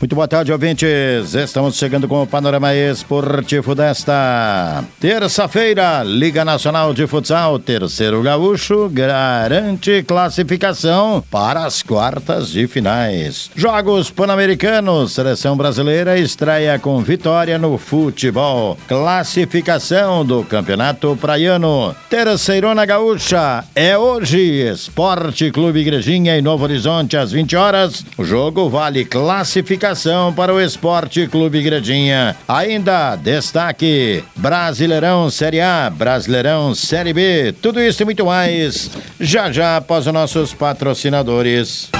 Muito boa tarde, ouvintes. Estamos chegando com o panorama esportivo desta terça-feira. Liga Nacional de Futsal, terceiro gaúcho, garante classificação para as quartas de finais. Jogos Pan-Americanos, seleção brasileira estreia com vitória no futebol. Classificação do Campeonato Praiano. Terceirona Gaúcha é hoje. Esporte Clube Igrejinha em Novo Horizonte às 20 horas. O jogo vale classificação classificação para o Esporte Clube Igrejinha. Ainda destaque: Brasileirão Série A, Brasileirão Série B, tudo isso e muito mais. Já já após os nossos patrocinadores.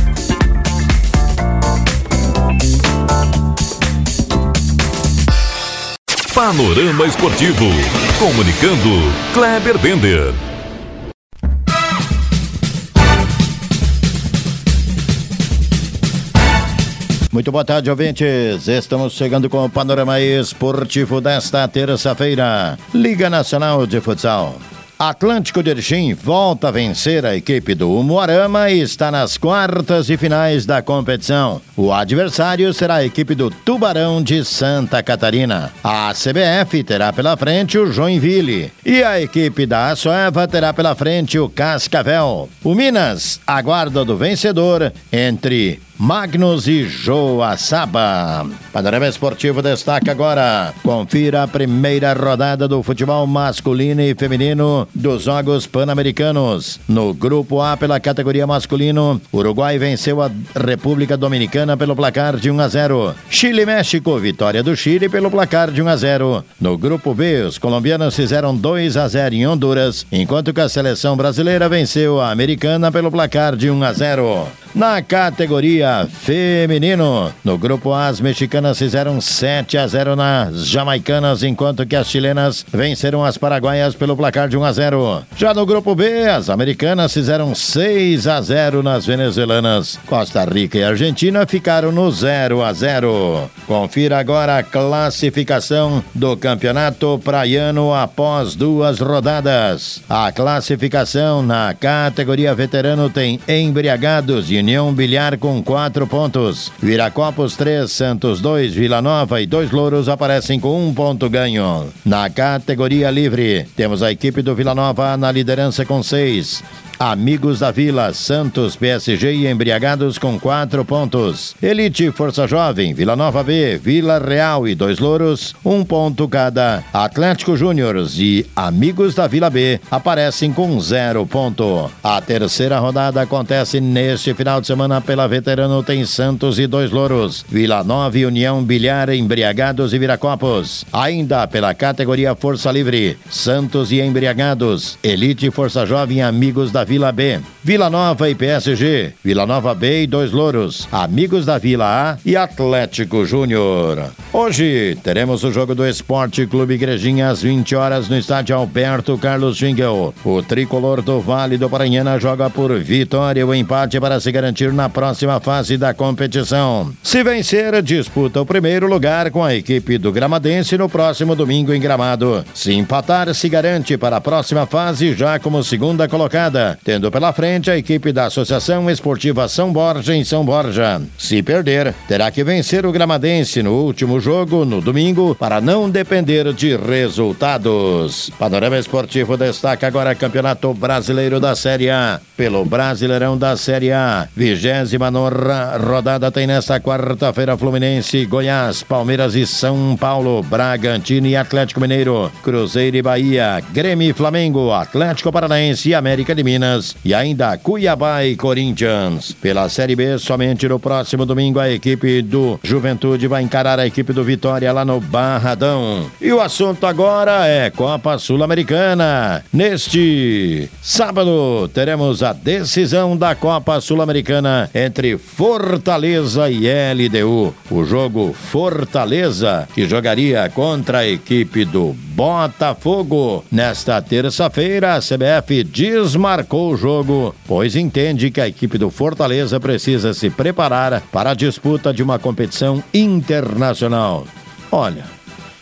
Panorama Esportivo. Comunicando, Kleber Bender. Muito boa tarde, ouvintes. Estamos chegando com o panorama esportivo desta terça-feira. Liga Nacional de Futsal. Atlântico de Erechim volta a vencer a equipe do Umuarama e está nas quartas e finais da competição. O adversário será a equipe do Tubarão de Santa Catarina. A CBF terá pela frente o Joinville e a equipe da Açoeva terá pela frente o Cascavel. O Minas aguarda do vencedor entre Magnus e Joaçaba. Panorama Esportivo destaca agora. Confira a primeira rodada do futebol masculino e feminino dos Jogos Pan-Americanos. No grupo A, pela categoria masculino, Uruguai venceu a República Dominicana pelo placar de 1 a 0. Chile e México, vitória do Chile pelo placar de 1 a 0. No grupo B, os colombianos fizeram 2 a 0 em Honduras, enquanto que a seleção brasileira venceu a americana pelo placar de 1 a 0. Na categoria feminino, no grupo A, as mexicanas fizeram 7 a 0 nas jamaicanas, enquanto que as chilenas venceram as paraguaias pelo placar de 1 a 0. Já no grupo B, as americanas fizeram 6 a 0 nas venezuelanas. Costa Rica e Argentina ficaram no 0 a 0. Confira agora a classificação do Campeonato Praiano após duas rodadas. A classificação na categoria veterano tem embriagados e União Bilhar com quatro pontos. Viracopos 3, Santos 2, Vila Nova e dois Louros aparecem com um ponto ganho. Na categoria livre, temos a equipe do Vila Nova na liderança com seis. Amigos da Vila, Santos, PSG e Embriagados com quatro pontos. Elite, Força Jovem, Vila Nova B, Vila Real e Dois Louros, um ponto cada. Atlético Júniors e Amigos da Vila B aparecem com zero ponto. A terceira rodada acontece neste final de semana pela Veterano tem Santos e Dois Louros, Vila Nova e União Bilhar, Embriagados e Viracopos. Ainda pela categoria Força Livre, Santos e Embriagados, Elite, Força Jovem Amigos da Vila B. Vila Nova e PSG. Vila Nova B e Dois Louros. Amigos da Vila A e Atlético Júnior. Hoje teremos o jogo do Esporte Clube Igrejinha às 20 horas no estádio Alberto Carlos Schwingel. O tricolor do Vale do Paranhana joga por vitória o empate para se garantir na próxima fase da competição. Se vencer, disputa o primeiro lugar com a equipe do Gramadense no próximo domingo em Gramado. Se empatar, se garante para a próxima fase já como segunda colocada tendo pela frente a equipe da Associação Esportiva São Borja em São Borja. Se perder, terá que vencer o Gramadense no último jogo, no domingo, para não depender de resultados. Panorama Esportivo destaca agora Campeonato Brasileiro da Série A. Pelo Brasileirão da Série A, Vigésima nona rodada tem nesta quarta-feira Fluminense, Goiás, Palmeiras e São Paulo, Bragantino e Atlético Mineiro, Cruzeiro e Bahia, Grêmio e Flamengo, Atlético Paranaense e América de Minas e ainda Cuiabá e Corinthians. Pela Série B, somente no próximo domingo a equipe do Juventude vai encarar a equipe do Vitória lá no Barradão. E o assunto agora é Copa Sul-Americana. Neste sábado teremos a decisão da Copa Sul-Americana entre Fortaleza e LDU. O jogo Fortaleza, que jogaria contra a equipe do Botafogo. Nesta terça-feira, a CBF desmarcou o jogo, pois entende que a equipe do Fortaleza precisa se preparar para a disputa de uma competição internacional. Olha,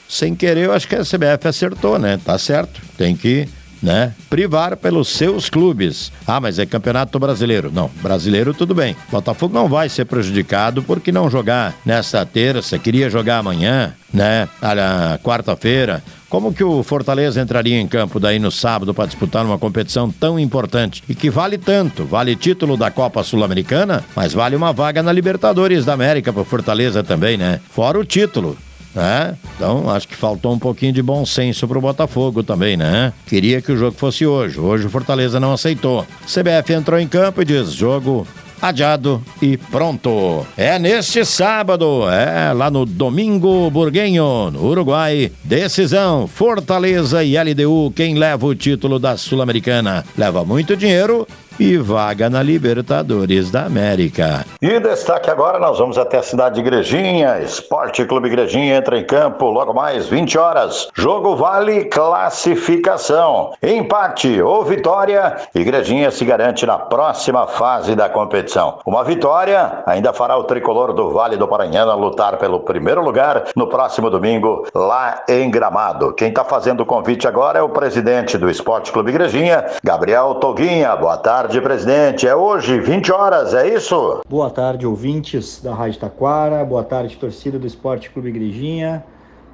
sem querer, eu acho que a CBF acertou, né? Tá certo. Tem que né? Privar pelos seus clubes. Ah, mas é campeonato brasileiro. Não, brasileiro tudo bem. Botafogo não vai ser prejudicado porque não jogar nesta terça, queria jogar amanhã, né? A quarta-feira. Como que o Fortaleza entraria em campo daí no sábado para disputar uma competição tão importante e que vale tanto? Vale título da Copa Sul-Americana, mas vale uma vaga na Libertadores da América para Fortaleza também, né? Fora o título. É, então acho que faltou um pouquinho de bom senso pro Botafogo também, né? Queria que o jogo fosse hoje. Hoje o Fortaleza não aceitou. CBF entrou em campo e diz: jogo adiado e pronto. É neste sábado, é lá no Domingo Burguenho, no Uruguai. Decisão: Fortaleza e LDU. Quem leva o título da Sul-Americana? Leva muito dinheiro e vaga na Libertadores da América. E destaque agora, nós vamos até a cidade de Igrejinha. Esporte Clube Igrejinha entra em campo logo mais 20 horas. Jogo vale classificação. Empate ou vitória, Igrejinha se garante na próxima fase da competição. Uma vitória ainda fará o tricolor do Vale do Paranhana lutar pelo primeiro lugar no próximo domingo lá em Gramado. Quem está fazendo o convite agora é o presidente do Esporte Clube Igrejinha, Gabriel Toguinha. Boa tarde tarde, presidente. É hoje, 20 horas, é isso? Boa tarde, ouvintes da Rádio Taquara. Boa tarde, torcida do Esporte Clube Igrejinha.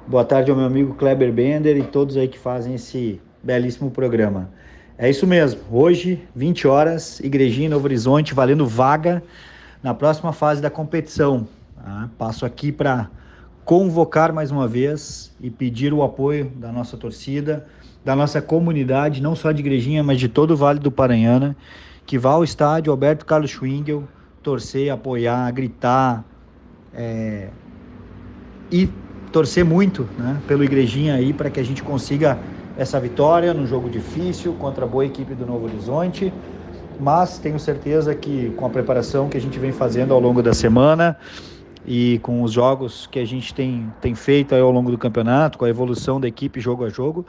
Boa tarde ao meu amigo Kleber Bender e todos aí que fazem esse belíssimo programa. É isso mesmo. Hoje, 20 horas, Igrejinha Novo Horizonte, valendo vaga na próxima fase da competição. Tá? Passo aqui para convocar mais uma vez e pedir o apoio da nossa torcida, da nossa comunidade, não só de Igrejinha, mas de todo o Vale do Paranhana, que vá ao estádio Alberto Carlos Schwingel torcer, apoiar, gritar é, e torcer muito né, pelo Igrejinha aí para que a gente consiga essa vitória num jogo difícil contra a boa equipe do Novo Horizonte. Mas tenho certeza que com a preparação que a gente vem fazendo ao longo da semana e com os jogos que a gente tem, tem feito ao longo do campeonato, com a evolução da equipe jogo a jogo,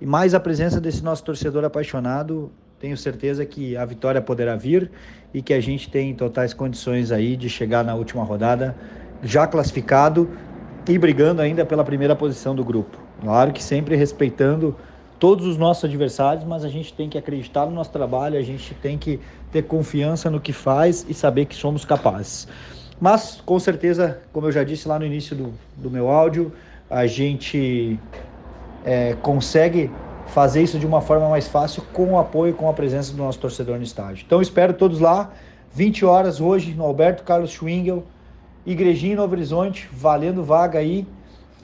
e mais a presença desse nosso torcedor apaixonado, tenho certeza que a vitória poderá vir e que a gente tem totais condições aí de chegar na última rodada já classificado e brigando ainda pela primeira posição do grupo. Claro que sempre respeitando todos os nossos adversários, mas a gente tem que acreditar no nosso trabalho, a gente tem que ter confiança no que faz e saber que somos capazes. Mas, com certeza, como eu já disse lá no início do, do meu áudio, a gente é, consegue fazer isso de uma forma mais fácil com o apoio, com a presença do nosso torcedor no estádio. Então espero todos lá, 20 horas hoje no Alberto Carlos Schwingel, Igrejinha Novo Horizonte, valendo vaga aí.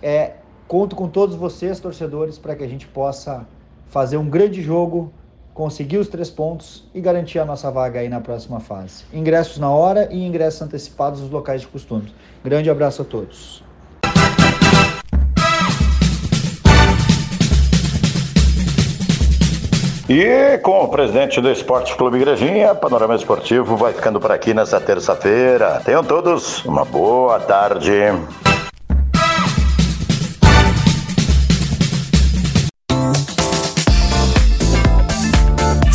É, conto com todos vocês, torcedores, para que a gente possa fazer um grande jogo, conseguir os três pontos e garantir a nossa vaga aí na próxima fase. Ingressos na hora e ingressos antecipados nos locais de costumes. Grande abraço a todos. E com o presidente do Esporte Clube Igrejinha, Panorama Esportivo vai ficando por aqui nessa terça-feira. Tenham todos uma boa tarde.